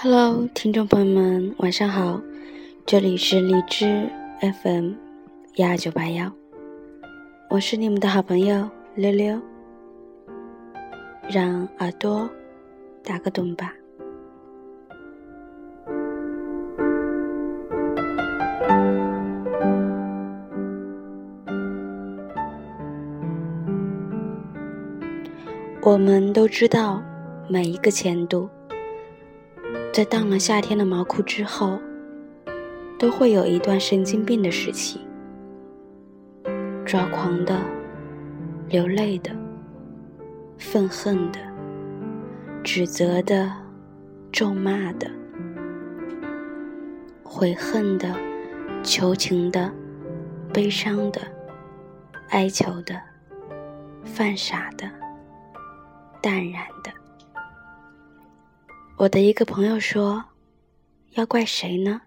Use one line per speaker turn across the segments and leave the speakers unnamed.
Hello，听众朋友们，晚上好，这里是荔枝 FM 幺二九八幺，我是你们的好朋友溜溜，让耳朵打个盹吧。我们都知道，每一个前度。在当了夏天的毛裤之后，都会有一段神经病的时期，抓狂的、流泪的、愤恨的、指责的、咒骂的、悔恨的、求情的、悲伤的、哀求的、犯傻的、淡然的。我的一个朋友说：“要怪谁呢？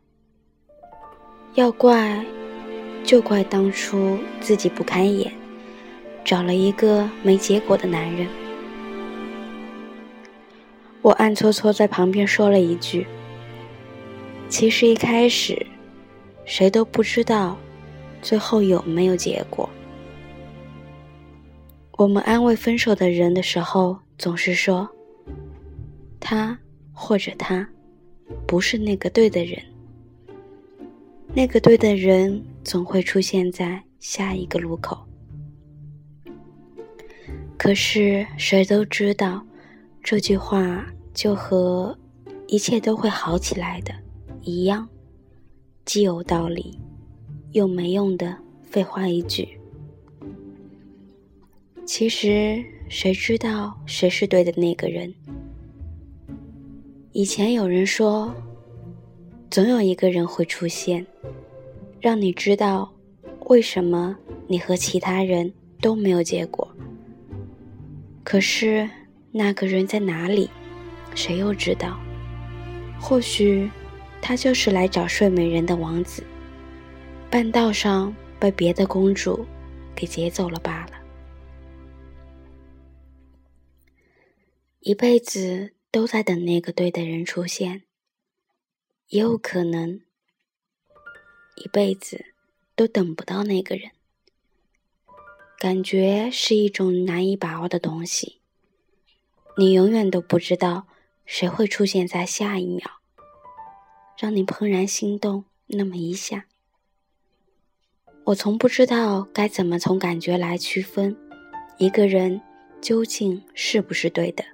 要怪，就怪当初自己不开眼，找了一个没结果的男人。”我暗搓搓在旁边说了一句：“其实一开始，谁都不知道，最后有没有结果。”我们安慰分手的人的时候，总是说：“他。”或者他不是那个对的人，那个对的人总会出现在下一个路口。可是谁都知道，这句话就和一切都会好起来的一样，既有道理又没用的废话一句。其实谁知道谁是对的那个人？以前有人说，总有一个人会出现，让你知道为什么你和其他人都没有结果。可是那个人在哪里，谁又知道？或许他就是来找睡美人的王子，半道上被别的公主给劫走了罢了。一辈子。都在等那个对的人出现，也有可能一辈子都等不到那个人。感觉是一种难以把握的东西，你永远都不知道谁会出现在下一秒，让你怦然心动那么一下。我从不知道该怎么从感觉来区分一个人究竟是不是对的。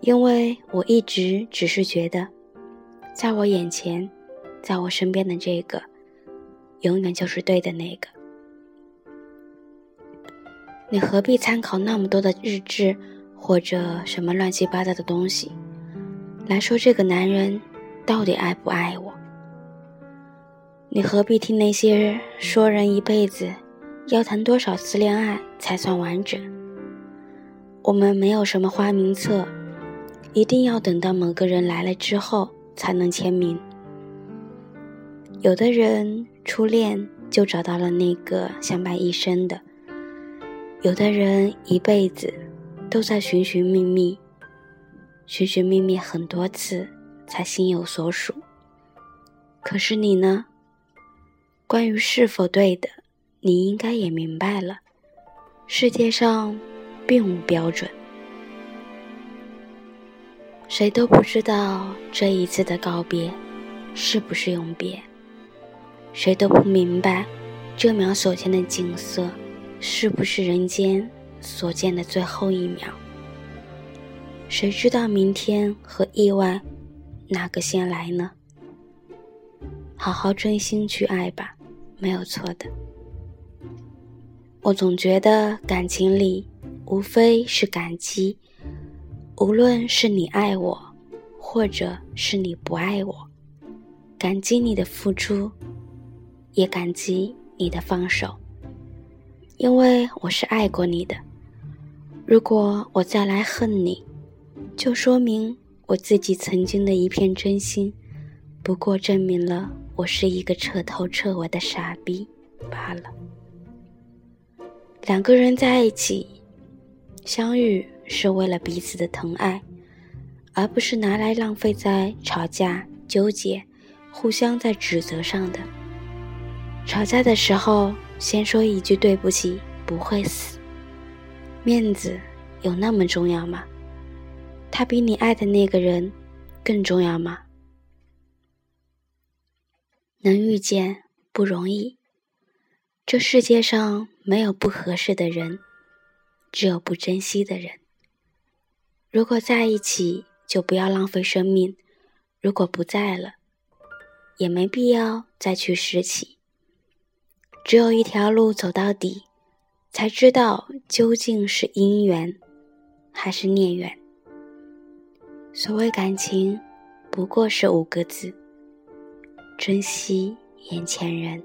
因为我一直只是觉得，在我眼前，在我身边的这个，永远就是对的那个。你何必参考那么多的日志或者什么乱七八糟的东西，来说这个男人到底爱不爱我？你何必听那些说人一辈子要谈多少次恋爱才算完整？我们没有什么花名册。一定要等到某个人来了之后才能签名。有的人初恋就找到了那个相伴一生的，有的人一辈子都在寻寻觅觅，寻寻觅觅很多次才心有所属。可是你呢？关于是否对的，你应该也明白了，世界上并无标准。谁都不知道这一次的告别是不是永别，谁都不明白这秒所见的景色是不是人间所见的最后一秒。谁知道明天和意外哪个先来呢？好好真心去爱吧，没有错的。我总觉得感情里无非是感激。无论是你爱我，或者是你不爱我，感激你的付出，也感激你的放手，因为我是爱过你的。如果我再来恨你，就说明我自己曾经的一片真心，不过证明了我是一个彻头彻尾的傻逼罢了。两个人在一起，相遇。是为了彼此的疼爱，而不是拿来浪费在吵架、纠结、互相在指责上的。吵架的时候，先说一句对不起，不会死。面子有那么重要吗？他比你爱的那个人更重要吗？能遇见不容易，这世界上没有不合适的人，只有不珍惜的人。如果在一起，就不要浪费生命；如果不在了，也没必要再去拾起。只有一条路走到底，才知道究竟是姻缘还是孽缘。所谓感情，不过是五个字。珍惜眼前人。